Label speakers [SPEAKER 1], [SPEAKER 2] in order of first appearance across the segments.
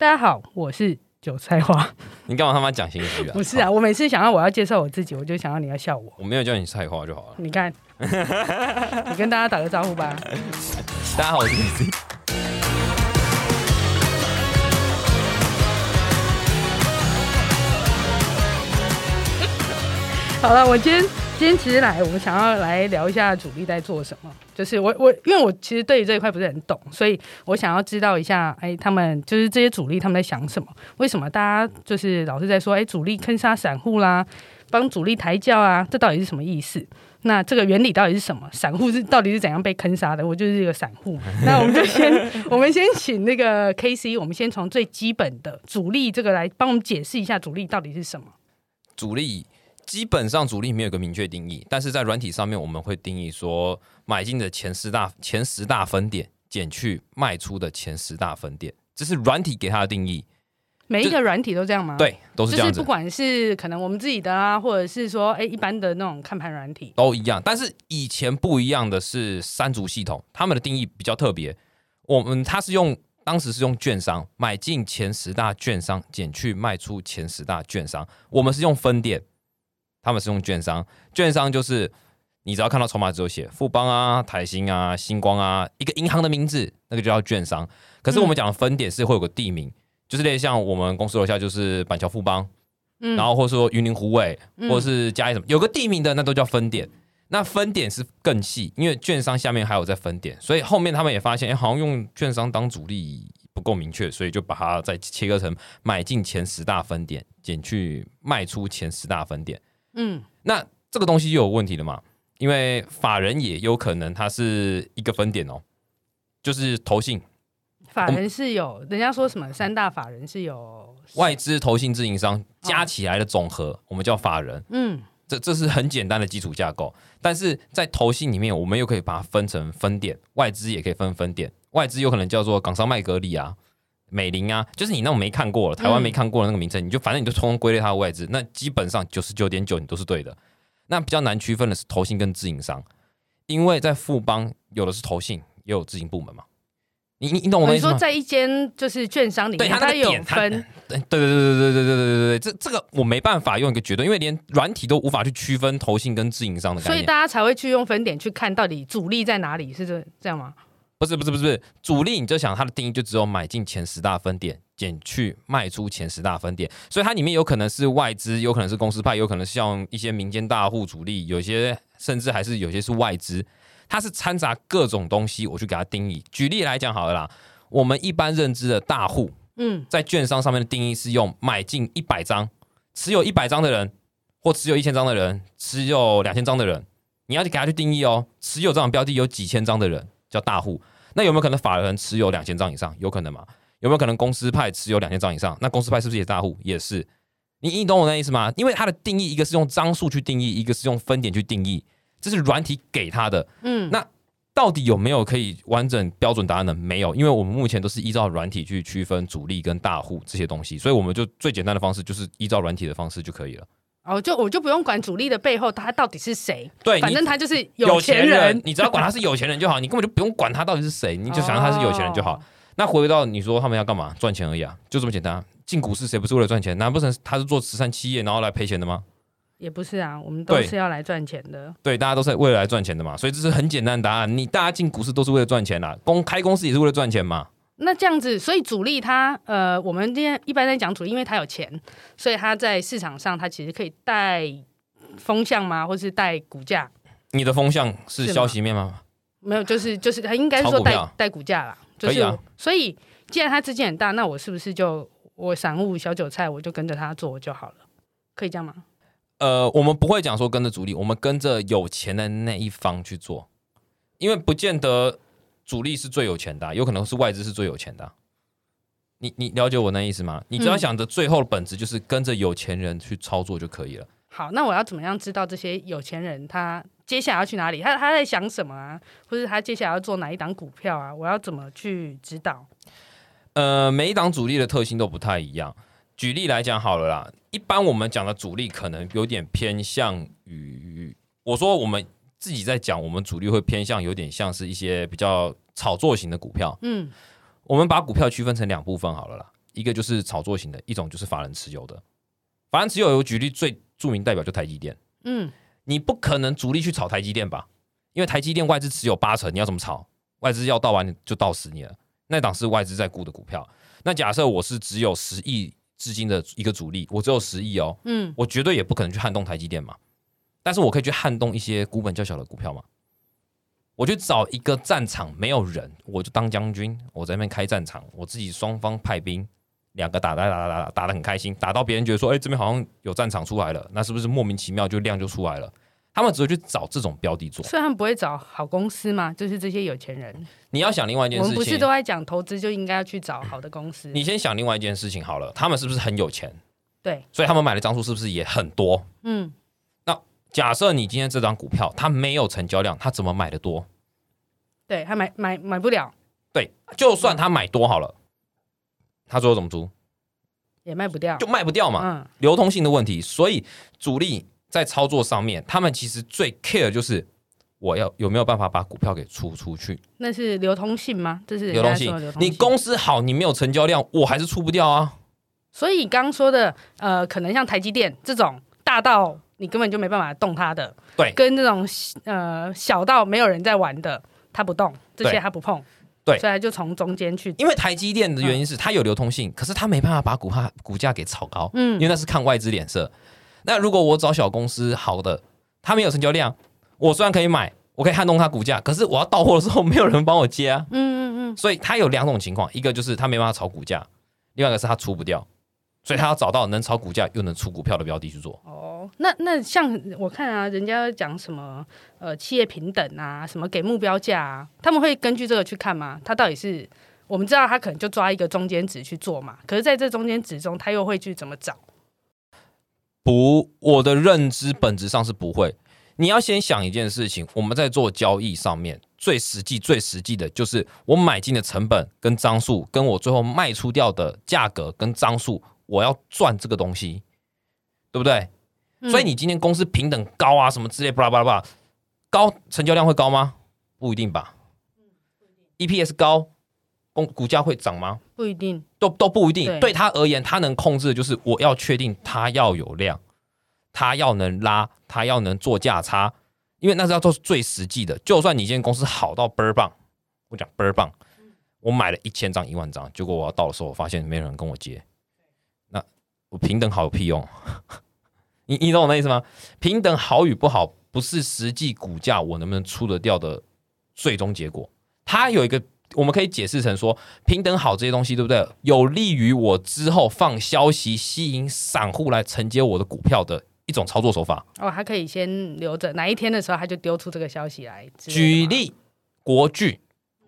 [SPEAKER 1] 大家好，我是韭菜花。
[SPEAKER 2] 你干嘛他妈讲心虚啊？
[SPEAKER 1] 不是啊，我每次想要我要介绍我自己，我就想要你要笑我。
[SPEAKER 2] 我没有叫你菜花就好了。
[SPEAKER 1] 你看，你跟大家打个招呼吧。
[SPEAKER 2] 大家好，我是 DC。
[SPEAKER 1] 好了，我今天今天其实来，我们想要来聊一下主力在做什么。就是我我因为我其实对于这一块不是很懂，所以我想要知道一下，哎，他们就是这些主力他们在想什么？为什么大家就是老是在说，哎，主力坑杀散户啦，帮主力抬轿啊，这到底是什么意思？那这个原理到底是什么？散户是到底是怎样被坑杀的？我就是一个散户。那我们就先，我们先请那个 K C，我们先从最基本的主力这个来帮我们解释一下主力到底是什么。
[SPEAKER 2] 主力基本上主力没有一个明确定义，但是在软体上面我们会定义说，买进的前十大前十大分点减去卖出的前十大分点，这是软体给它的定义。
[SPEAKER 1] 每一个软体都这样吗？，
[SPEAKER 2] 对，都是这样子
[SPEAKER 1] 就是不。管是可能我们自己的啊，或者是说，哎，一般的那种看盘软体。
[SPEAKER 2] 都一样，但是以前不一样的是三足系统，他们的定义比较特别。我们它是用当时是用券商买进前十大券商减去卖出前十大券商，我们是用分点，他们是用券商。券商就是你只要看到筹码只有写富邦啊、台新啊、星光啊一个银行的名字，那个就叫券商。可是我们讲的分点是会有个地名，就是类似像我们公司楼下就是板桥富邦，
[SPEAKER 1] 嗯
[SPEAKER 2] 然后或者说云林湖尾，
[SPEAKER 1] 嗯
[SPEAKER 2] 或者是嘉义什么，有个地名的那都叫分点。那分点是更细，因为券商下面还有在分点，所以后面他们也发现，哎、好像用券商当主力不够明确，所以就把它再切割成买进前十大分点，减去卖出前十大分点。
[SPEAKER 1] 嗯，
[SPEAKER 2] 那这个东西就有问题了嘛？因为法人也有可能它是一个分点哦，就是投信、
[SPEAKER 1] 法人是有，人家说什么三大法人是有
[SPEAKER 2] 外资、投信、自营商加起来的总和，我们叫法人。
[SPEAKER 1] 嗯。
[SPEAKER 2] 这这是很简单的基础架构，但是在投信里面，我们又可以把它分成分点，外资也可以分分点，外资有可能叫做港商麦格里啊、美林啊，就是你那种没看过了，台湾没看过的那个名称，你就反正你就通通归类它的位置，那基本上九十九点九你都是对的。那比较难区分的是投信跟自营商，因为在富邦有的是投信，也有自营部门嘛。你你你懂我的意思吗？
[SPEAKER 1] 你说在一间就是券商里面，
[SPEAKER 2] 它
[SPEAKER 1] 有分，
[SPEAKER 2] 对对对对对对对对对这这个我没办法用一个绝对，因为连软体都无法去区分投信跟自营商的。
[SPEAKER 1] 所以大家才会去用分点去看到底主力在哪里，是这这样吗？
[SPEAKER 2] 不是不是不是，主力你就想它的定义就只有买进前十大分点，减去卖出前十大分点，所以它里面有可能是外资，有可能是公司派，有可能是像一些民间大户主力，有些甚至还是有些是外资，它是掺杂各种东西，我去给它定义。举例来讲好了啦，我们一般认知的大户，
[SPEAKER 1] 嗯
[SPEAKER 2] 在券商上面的定义是用买进一百张，持有一百张的人，或持有一千张的人，持有两千张的人，你要去给他去定义哦。持有这种标的有几千张的人叫大户，那有没有可能法人持有两千张以上？有可能吗？有没有可能公司派持有两千张以上？那公司派是不是也是大户？也是。你你懂我那意思吗？因为它的定义，一个是用张数去定义，一个是用分点去定义，这是软体给它的。
[SPEAKER 1] 嗯，
[SPEAKER 2] 那到底有没有可以完整标准答案呢？没有，因为我们目前都是依照软体去区分主力跟大户这些东西，所以我们就最简单的方式就是依照软体的方式就可以了。
[SPEAKER 1] 哦，就我就不用管主力的背后他到底是谁，
[SPEAKER 2] 对，
[SPEAKER 1] 反正他就是
[SPEAKER 2] 有
[SPEAKER 1] 钱
[SPEAKER 2] 人，你只要管他是有钱人就好，你根本就不用管他到底是谁，你就想他是有钱人就好。
[SPEAKER 1] 哦
[SPEAKER 2] 那回到你说他们要干嘛？赚钱而已啊，就这么简单啊。进股市谁不是为了赚钱？难不成他是做慈善企业然后来赔钱的吗？
[SPEAKER 1] 也不是啊，我们都是要来赚钱的。
[SPEAKER 2] 对，大家都是为了来赚钱的嘛，所以这是很简单的答案。你大家进股市都是为了赚钱啦，公开公司也是为了赚钱嘛。
[SPEAKER 1] 那这样子，所以主力他呃，我们今天一般在讲主力，因为他有钱，所以他在市场上他其实可以带风向吗，或是带股价？
[SPEAKER 2] 你的风向是消息面吗？
[SPEAKER 1] 没有，就是就是他应该是说带带股价啦，就是、所以既然他资金很大，那我是不是就我散户小韭菜，我就跟着他做就好了？可以这样吗？
[SPEAKER 2] 呃，我们不会讲说跟着主力，我们跟着有钱的那一方去做，因为不见得主力是最有钱的啊、有可能是外资是最有钱的啊、你你了解我那意思吗？你只要
[SPEAKER 1] 嗯
[SPEAKER 2] 想着最后的本质就是跟着有钱人去操作就可以了。
[SPEAKER 1] 好，那我要怎么样知道这些有钱人他接下来要去哪里？他他在想什么啊？或者他接下来要做哪一档股票啊？我要怎么去知道？
[SPEAKER 2] 呃，每一档主力的特性都不太一样。举例来讲好了啦，一般我们讲的主力可能有点偏向于，我说我们自己在讲，我们主力会偏向有点像是一些比较炒作型的股票。
[SPEAKER 1] 嗯
[SPEAKER 2] 我们把股票区分成两部分好了啦。一个就是炒作型的，一种就是法人持有的。法人持有，我举例最著名代表就台积电。
[SPEAKER 1] 嗯，
[SPEAKER 2] 你不可能主力去炒台积电吧？因为台积电外资持有八成，你要怎么炒？外资要到完就到十年了，那档是外资在估的股票。那假设我是只有十亿资金的一个主力，我只有十亿哦，
[SPEAKER 1] 嗯，
[SPEAKER 2] 我绝对也不可能去撼动台积电嘛。但是我可以去撼动一些股本较小的股票嘛。我去找一个战场没有人，我就当将军，我在那边开战场，我自己双方派兵，两个打打打打打打的很开心，打到别人觉得说，哎、这边好像有战场出来了，那是不是莫名其妙就量就出来了？他们只会去找这种标的做。
[SPEAKER 1] 所以他们不会找好公司嘛，就是这些有钱人。
[SPEAKER 2] 你要想另外一件事情
[SPEAKER 1] 我们不是都，在讲投资就应该要去找好的公司？
[SPEAKER 2] 你先想另外一件事情好了，他们是不是很有钱？
[SPEAKER 1] 对，
[SPEAKER 2] 所以他们买的张数是不是也很多？
[SPEAKER 1] 嗯，
[SPEAKER 2] 假设你今天这张股票它没有成交量，它怎么买的多？
[SPEAKER 1] 对它买买买不了，
[SPEAKER 2] 对，就算他买多好了，他最后怎么租？
[SPEAKER 1] 也卖不掉，
[SPEAKER 2] 就卖不掉嘛，
[SPEAKER 1] 嗯，
[SPEAKER 2] 流通性的问题。所以主力在操作上面，他们其实最 care 就是我要有没有办法把股票给出出去，
[SPEAKER 1] 那是流通性吗？这是
[SPEAKER 2] 流通性你公司好，你没有成交量，我还是出不掉啊。
[SPEAKER 1] 所以刚刚说的，呃，可能像台积电这种大到你根本就没办法动它的，
[SPEAKER 2] 对。
[SPEAKER 1] 跟这种呃小到没有人在玩的，它不动，这些
[SPEAKER 2] 对。
[SPEAKER 1] 它不碰，
[SPEAKER 2] 对。
[SPEAKER 1] 所以它就从中间去，
[SPEAKER 2] 因为台积电的原因是它有流通性，可是它没办法把股价股价给炒高，
[SPEAKER 1] 嗯。
[SPEAKER 2] 因为那是看外资脸色。那如果我找小公司好的，它没有成交量，我虽然可以买，我可以撼动它股价，可是我要到货的时候 没有人帮我接啊。
[SPEAKER 1] 嗯嗯嗯，
[SPEAKER 2] 所以它有两种情况，一个就是它没办法炒股价，另外一个是它出不掉，所以他要找到能炒股价又能出股票的标的去做。
[SPEAKER 1] 哦，那那像我看啊，人家讲什么呃企业平等啊，什么给目标价啊，他们会根据这个去看吗？他到底是我们知道他可能就抓一个中间值去做嘛，可是在这中间值中，他又会去怎么找？
[SPEAKER 2] 不，我的认知本质上是不会。你要先想一件事情，我们在做交易上面最实际、最实际的就是我买进的成本跟张数，跟我最后卖出掉的价格跟张数，我要赚这个东西，对不对？
[SPEAKER 1] 嗯
[SPEAKER 2] 所以你今天公司平等高啊，什么之类，巴拉巴拉巴拉，高成交量会高吗？不一定吧。EPS 高，公股价会涨吗？
[SPEAKER 1] 不一定，
[SPEAKER 2] 都都不一定。
[SPEAKER 1] 对
[SPEAKER 2] 对他而言，他能控制的就是我要确定他要有量，他要能拉，他要能做价差，因为那是要做最实际的。就算你今天公司好到倍儿棒，我讲倍儿棒，我买了一千张、一万张，结果我要到的时候，我发现没有人跟我接，那我平等好有屁用？你你懂我那意思吗？平等好与不好，不是实际股价我能不能出得掉的最终结果。它有一个，我们可以解释成说，平等好这些东西，对不对？有利于我之后放消息，吸引散户来承接我的股票的一种操作手法。
[SPEAKER 1] 哦，还可以先留着，哪一天的时候他就丢出这个消息来。
[SPEAKER 2] 举例，国巨，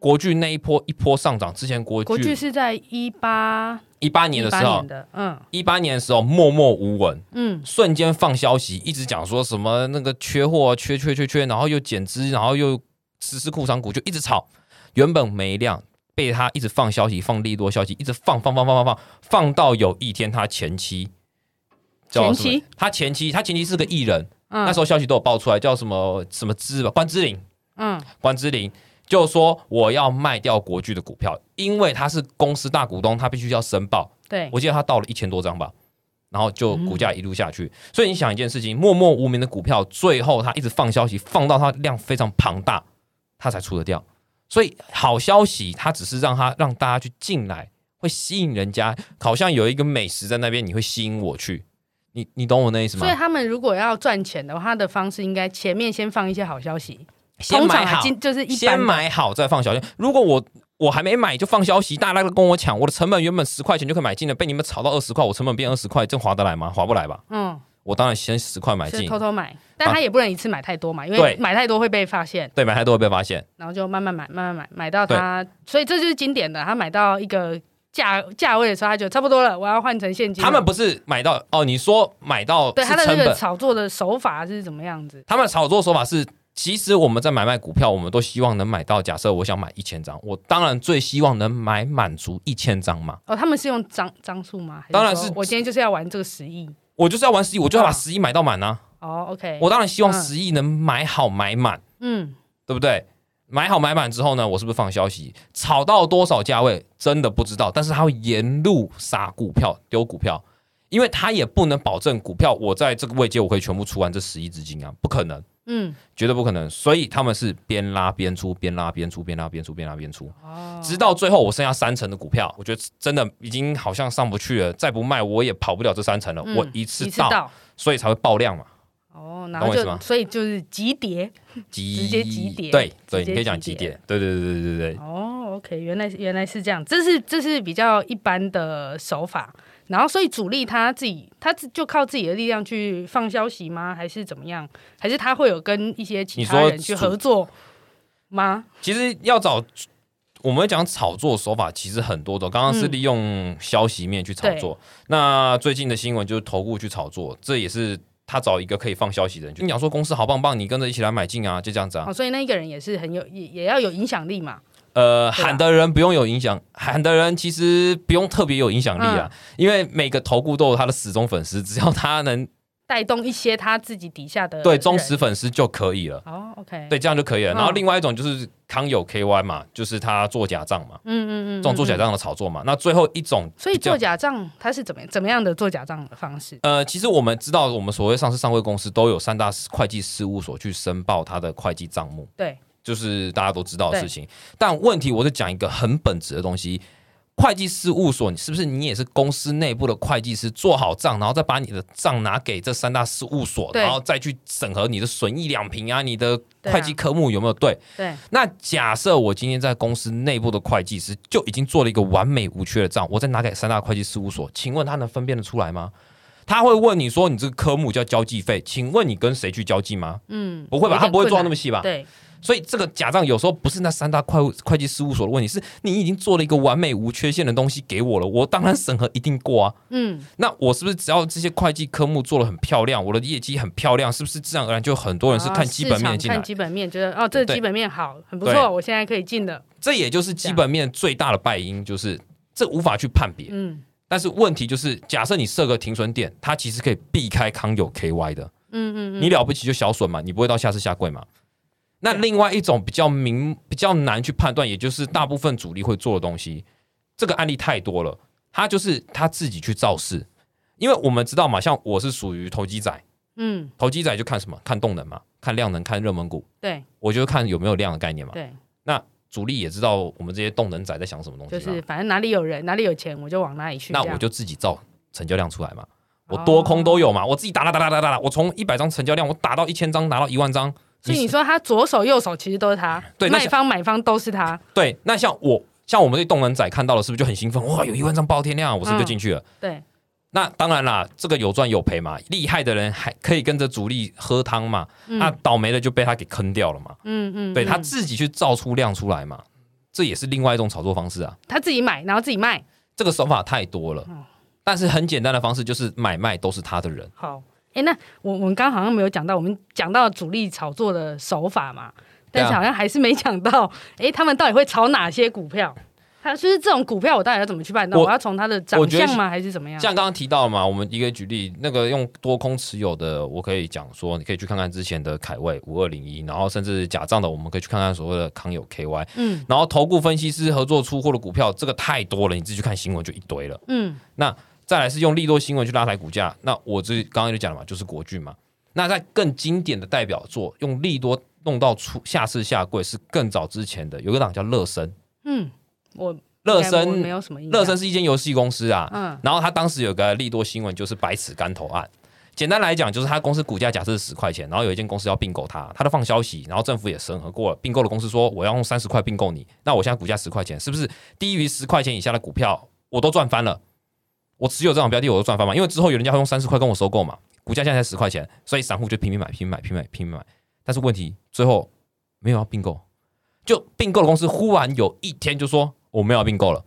[SPEAKER 2] 国剧那一波一波上涨之前，国
[SPEAKER 1] 国剧
[SPEAKER 2] 巨
[SPEAKER 1] 是在一八
[SPEAKER 2] 一八年的时候
[SPEAKER 1] 嗯。
[SPEAKER 2] 一八年的时候默默无闻，
[SPEAKER 1] 嗯，
[SPEAKER 2] 瞬间放消息，一直讲说什么那个缺货，缺缺缺缺，然后又减资，然后又实施库藏股，就一直炒。原本没量，被他一直放消息，放利多消息，一直放放放放放放，放到有一天他前妻，叫什么
[SPEAKER 1] 前妻，
[SPEAKER 2] 他前妻，他前妻是个艺人，
[SPEAKER 1] 嗯。
[SPEAKER 2] 那时候消息都有爆出来，叫什么什么之吧，关之琳，
[SPEAKER 1] 嗯。
[SPEAKER 2] 关之琳就说我要卖掉国巨的股票，因为他是公司大股东，他必须要申报。
[SPEAKER 1] 对，
[SPEAKER 2] 我记得他到了一千多张吧，然后就股价一路下去。所以你想一件事情，默默无名的股票，最后他一直放消息，放到它量非常庞大，他才出得掉。所以好消息，它只是让它让大家去进来，会吸引人家，好像有一个美食在那边，你会吸引我去。你你懂我那意思吗
[SPEAKER 1] 所以？他们如果要赚钱的话，他的方式应该前面先放一些好消息，
[SPEAKER 2] 先买好，
[SPEAKER 1] 今就是一般
[SPEAKER 2] 先买好再放小心。如果我我还没买就放消息，大家都跟我抢，我的成本原本十块钱就可以买进的，被你们炒到二十块，我成本变二十块，这划得来吗？划不来吧？
[SPEAKER 1] 嗯，
[SPEAKER 2] 我当然先十块买进，
[SPEAKER 1] 偷偷买，但他也不能一次买太多嘛，因为买太多会被发现，
[SPEAKER 2] 对，买太多会被发现。
[SPEAKER 1] 然后就慢慢买，慢慢买，买到他，所以这就是经典的，他买到一个价价位的时候，他就差不多了，我要换成现金。
[SPEAKER 2] 他们不是买到哦，你说买到
[SPEAKER 1] 对他的那个炒作的手法是怎么样子？
[SPEAKER 2] 他们炒作手法是，其实我们在买卖股票，我们都希望能买到。假设我想买一千张，我当然最希望能买满足一千张嘛。
[SPEAKER 1] 哦，他们是用张张数吗？还
[SPEAKER 2] 当然是
[SPEAKER 1] 我今天就是要玩这个十亿。
[SPEAKER 2] 我就是要玩十亿，我就要把十亿买到满啊！
[SPEAKER 1] 哦，OK，
[SPEAKER 2] 我当然希望
[SPEAKER 1] 嗯
[SPEAKER 2] 十亿能买好买满，
[SPEAKER 1] 嗯，
[SPEAKER 2] 对不对？买好买满之后呢，我是不是放消息？炒到多少价位真的不知道，但是他会沿路撒股票、丢股票，因为他也不能保证股票我在这个位阶我可以全部出完这十亿资金啊，不可能，
[SPEAKER 1] 嗯，
[SPEAKER 2] 绝对不可能。所以他们是边拉边出，边拉边出，边拉边出，边拉边出，
[SPEAKER 1] 哦，
[SPEAKER 2] 直到最后我剩下三成的股票，我觉得真的已经好像上不去了，再不卖我也跑不了这三成了，
[SPEAKER 1] 嗯
[SPEAKER 2] 我一次到，所以才会爆量嘛。
[SPEAKER 1] 哦，然后
[SPEAKER 2] 懂我意思吗
[SPEAKER 1] 就所以就是急跌，
[SPEAKER 2] 急
[SPEAKER 1] 直接急跌
[SPEAKER 2] 对对，你可以讲
[SPEAKER 1] 急跌
[SPEAKER 2] 对对对对对对。
[SPEAKER 1] 哦，OK，原来是原来是这样，这是这是比较一般的手法。然后，所以主力他自己，他自就靠自己的力量去放消息吗？还是怎么样？还是他会有跟一些其他人去合作吗？
[SPEAKER 2] 其实要找我们讲炒作手法，其实很多种。刚刚是
[SPEAKER 1] 嗯
[SPEAKER 2] 利用消息面去炒作，那最近的新闻就是投顾去炒作，这也是他找一个可以放消息的人，就你讲说公司好棒棒，你跟着一起来买进啊，就这样子啊
[SPEAKER 1] 哦，。所以那一个人也是很有，也也要有影响力嘛。
[SPEAKER 2] 呃，
[SPEAKER 1] 啊
[SPEAKER 2] 喊的人不用有影响，喊的人其实不用特别有影响力啊，因为每个投顾都有他的死忠粉丝，只要他能
[SPEAKER 1] 带动一些他自己底下的
[SPEAKER 2] 对忠实粉丝就可以了。
[SPEAKER 1] 哦，OK，
[SPEAKER 2] 对，这样就可以了。
[SPEAKER 1] 嗯
[SPEAKER 2] 然后另外一种就是康有 KY 嘛，就是他做假账嘛，
[SPEAKER 1] 嗯嗯嗯，嗯，
[SPEAKER 2] 这种做假账的炒作嘛。那最后一种
[SPEAKER 1] 所以做假账他是怎么怎么样的做假账的方式？
[SPEAKER 2] 呃，其实我们知道，我们所谓上市上会公司都有三大会计事务所去申报他的会计账目，
[SPEAKER 1] 对，
[SPEAKER 2] 就是大家都知道的事情。但问题，我是讲一个很本质的东西。会计事务所，你是不是你也是公司内部的会计师，做好账，然后再把你的账拿给这三大事务所，然后再去审核你的损益两平啊，你的会计科目有没有对？
[SPEAKER 1] 对，
[SPEAKER 2] 那假设我今天在公司内部的会计师就已经做了一个完美无缺的账，我再拿给三大会计事务所，请问他能分辨得出来吗？他会问你说你这个科目叫交际费，请问你跟谁去交际吗？
[SPEAKER 1] 嗯，
[SPEAKER 2] 不会吧？他不会做到那么细吧？
[SPEAKER 1] 对，
[SPEAKER 2] 所以这个假账有时候不是那三大会会计事务所的问题，是你已经做了一个完美无缺陷的东西给我了，我当然审核一定过啊。
[SPEAKER 1] 嗯，
[SPEAKER 2] 那我是不是只要这些会计科目做的很漂亮，我的业绩很漂亮，是不是自然而然就很多人是看基本面进来
[SPEAKER 1] 看？基本面，觉得哦，这个基本面好，很不
[SPEAKER 2] 对
[SPEAKER 1] 错，我现在可以进的。
[SPEAKER 2] 这也就是基本面最大的败因，就是这无法去判别。
[SPEAKER 1] 嗯
[SPEAKER 2] 但是问题就是，假设你设个停损点，它其实可以避开康有 KY 的，
[SPEAKER 1] 嗯嗯嗯，
[SPEAKER 2] 你了不起就小损嘛，你不会到下次下跪嘛。那另外一种比较明、比较难去判断，也就是大部分主力会做的东西，这个案例太多了，他就是他自己去造势，因为我们知道嘛，像我是属于投机仔，
[SPEAKER 1] 嗯，
[SPEAKER 2] 投机仔就看什么？看动能嘛，看量能，看热门股，
[SPEAKER 1] 对
[SPEAKER 2] 我就看有没有量的概念嘛。
[SPEAKER 1] 对，
[SPEAKER 2] 那主力也知道我们这些动能仔在想什么东西，
[SPEAKER 1] 就是反正哪里有人，哪里有钱，我就往哪里去。
[SPEAKER 2] 那我就自己造成交量出来嘛。我
[SPEAKER 1] 哦
[SPEAKER 2] 多空都有嘛，我自己打打打打打打打，我从一百张成交量，我打到一千张，拿到一万张。
[SPEAKER 1] 所以你说他左手右手其实都是他，
[SPEAKER 2] 对
[SPEAKER 1] 卖方买方都是他。
[SPEAKER 2] 对，那像我像我们这动能仔看到了，是不是就很兴奋？哇，有一万张包天量，我是不是就进去了？
[SPEAKER 1] 对，
[SPEAKER 2] 那当然啦，这个有赚有赔嘛。厉害的人还可以跟着主力喝汤嘛，
[SPEAKER 1] 嗯
[SPEAKER 2] 那倒霉的就被他给坑掉了嘛。
[SPEAKER 1] 嗯嗯，
[SPEAKER 2] 对他
[SPEAKER 1] 嗯
[SPEAKER 2] 自己去造出量出来嘛，这也是另外一种炒作方式啊。
[SPEAKER 1] 他自己买，然后自己卖。
[SPEAKER 2] 这个手法太多了，
[SPEAKER 1] 哦
[SPEAKER 2] 但是很简单的方式就是买卖都是他的人。
[SPEAKER 1] 好，哎，那我我们刚刚好像没有讲到，我们讲到主力炒作的手法嘛，但是好像还是没讲到，哎，他们到底会炒哪些股票？还有就是这种股票，我到底要怎么去判断？
[SPEAKER 2] 我
[SPEAKER 1] 我要从它的长相吗？还是怎么样？
[SPEAKER 2] 像刚刚提到嘛，我们一个举例，那个用多空持有的，我可以讲说，你可以去看看之前的凯威五二零一，然后甚至假账的，我们可以去看看所谓的康友 KY，
[SPEAKER 1] 嗯
[SPEAKER 2] 然后投顾分析师合作出货的股票，这个太多了，你自己去看新闻就一堆了。
[SPEAKER 1] 嗯
[SPEAKER 2] 那再来是用利多新闻去拉抬股价，那我这刚刚就讲了嘛，就是国巨嘛。那在更经典的代表作，用利多弄到出下市下柜是更早之前的，有个档叫乐升，
[SPEAKER 1] 嗯，我
[SPEAKER 2] 乐
[SPEAKER 1] 应该我没有什么印象。
[SPEAKER 2] 乐升是一间游戏公司啊，
[SPEAKER 1] 嗯
[SPEAKER 2] 然后他当时有个利多新闻，就是百尺竿头案。简单来讲，就是他公司股价假设是十块钱，然后有一间公司要并购它，他都放消息，然后政府也审核过了，并购的公司说我要用三十块并购你，那我现在股价十块钱，是不是低于十块钱以下的股票我都赚翻了？我持有这种标的我都赚翻嘛，因为之后有人家会用三十块跟我收购嘛，股价现在才十块钱，所以散户就拼命买、拼命买、拼命买、拼命买。但是问题最后没有要并购，就并购的公司忽然有一天就说我没有要并购了。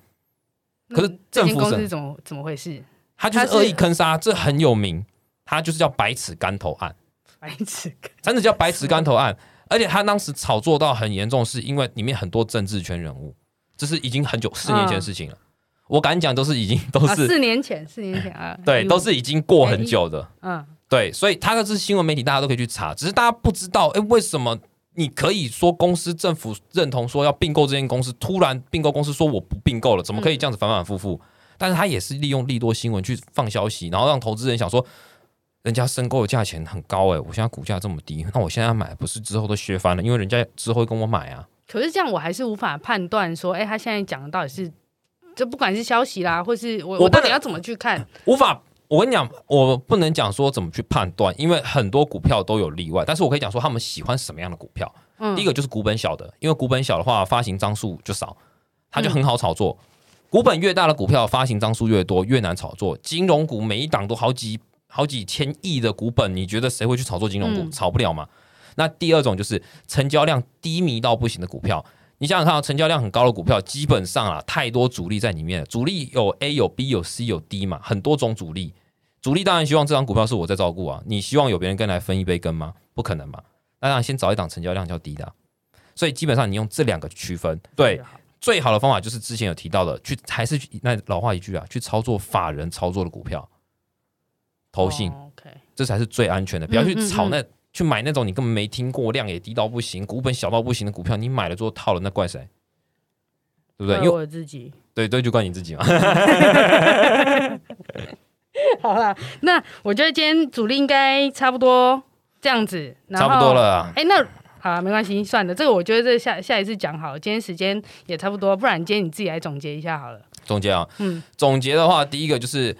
[SPEAKER 2] 可是政府审
[SPEAKER 1] 司怎么怎么回事？
[SPEAKER 2] 他就是恶意坑杀，这很有名，他就是叫百尺竿头案，
[SPEAKER 1] 白痴，
[SPEAKER 2] 真的叫百尺竿头案。而且他当时炒作到很严重，是因为里面很多政治圈人物，这是已经很久四年前的事情了。我敢讲，都是已经都
[SPEAKER 1] 啊，
[SPEAKER 2] 是、
[SPEAKER 1] 四年前，四年前啊，
[SPEAKER 2] 对，都是已经过很久的。
[SPEAKER 1] 嗯
[SPEAKER 2] 对，所以他的这新闻媒体大家都可以去查，只是大家不知道，哎，为什么你可以说公司政府认同说要并购这间公司，突然并购公司说我不并购了，怎么可以这样子反反复复？但是他也是利用利多新闻去放消息，然后让投资人想说，人家申购的价钱很高哎、我现在股价这么低，那我现在买不是之后都削翻了？因为人家之后会跟我买啊。
[SPEAKER 1] 可是这样我还是无法判断说，哎、他现在讲的到底是，这不管是消息啦，或是我
[SPEAKER 2] 我
[SPEAKER 1] 我到底要怎么去看？
[SPEAKER 2] 无法，我跟你讲，我不能讲说怎么去判断，因为很多股票都有例外。但是我可以讲说他们喜欢什么样的股票。
[SPEAKER 1] 嗯
[SPEAKER 2] 第一个就是股本小的，因为股本小的话，发行张数就少，它就很好炒作。股本越大的股票，发行张数越多，越难炒作。金融股每一档都好几好几千亿的股本，你觉得谁会去炒作金融股？
[SPEAKER 1] 嗯
[SPEAKER 2] 炒不了嘛。那第二种就是成交量低迷到不行的股票。你想想看、啊，成交量很高的股票，基本上啊，太多主力在里面了。主力有 A 有 B 有 C 有 D 嘛，很多种主力。主力当然希望这张股票是我在照顾啊，你希望有别人跟来分一杯羹吗？不可能嘛。那当然先找一档成交量较低的啊、所以基本上你用这两个区分，对，最好的方法就是之前有提到的，去还是那老话一句啊，去操作法人操作的股票，投信，这才是最安全的。不要去炒那、去买那种你根本没听过、量也低到不行、股本小到不行的股票，你买了之后套了，那怪谁？对不对？因为
[SPEAKER 1] 我自己。
[SPEAKER 2] 对对，就怪你自己嘛。
[SPEAKER 1] 好了，那我觉得今天主力应该差不多这样子，
[SPEAKER 2] 差不多。了啊。
[SPEAKER 1] 哎、那好了，没关系，算了，这个我觉得这下下一次讲好了。今天时间也差不多，不然今天你自己来总结一下好了。
[SPEAKER 2] 总结啊，
[SPEAKER 1] 嗯，
[SPEAKER 2] 总结的话，第一个就是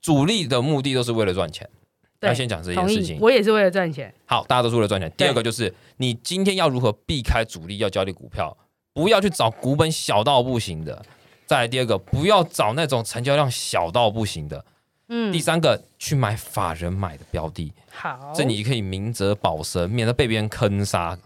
[SPEAKER 2] 主力的目的都是为了赚钱，
[SPEAKER 1] 对
[SPEAKER 2] 要先讲这件事情，。
[SPEAKER 1] 我也是为了赚钱。
[SPEAKER 2] 好，大家都是为了赚钱。第二个就是你今天要如何避开主力要交易股票，不要去找股本小到不行的。再来第二个，不要找那种成交量小到不行的。
[SPEAKER 1] 嗯
[SPEAKER 2] 第，三个，去买法人买的标的，
[SPEAKER 1] 好，
[SPEAKER 2] 这你可以明哲保身，免得被别人坑杀。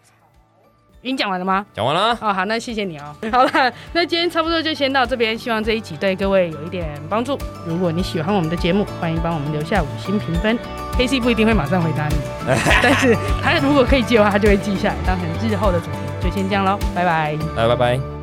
[SPEAKER 1] 已经讲完了吗？
[SPEAKER 2] 讲完了啊，
[SPEAKER 1] 哦，好，那谢谢你哦。好了，那今天差不多就先到这边，希望这一集对各位有一点帮助。如果你喜欢我们的节目，欢迎帮我们留下五星评分。K C 不一定会马上回答你，但是他如果可以记的话，他就会记下来，当成日后的主题。就先这样喽，拜拜。
[SPEAKER 2] 来，拜拜。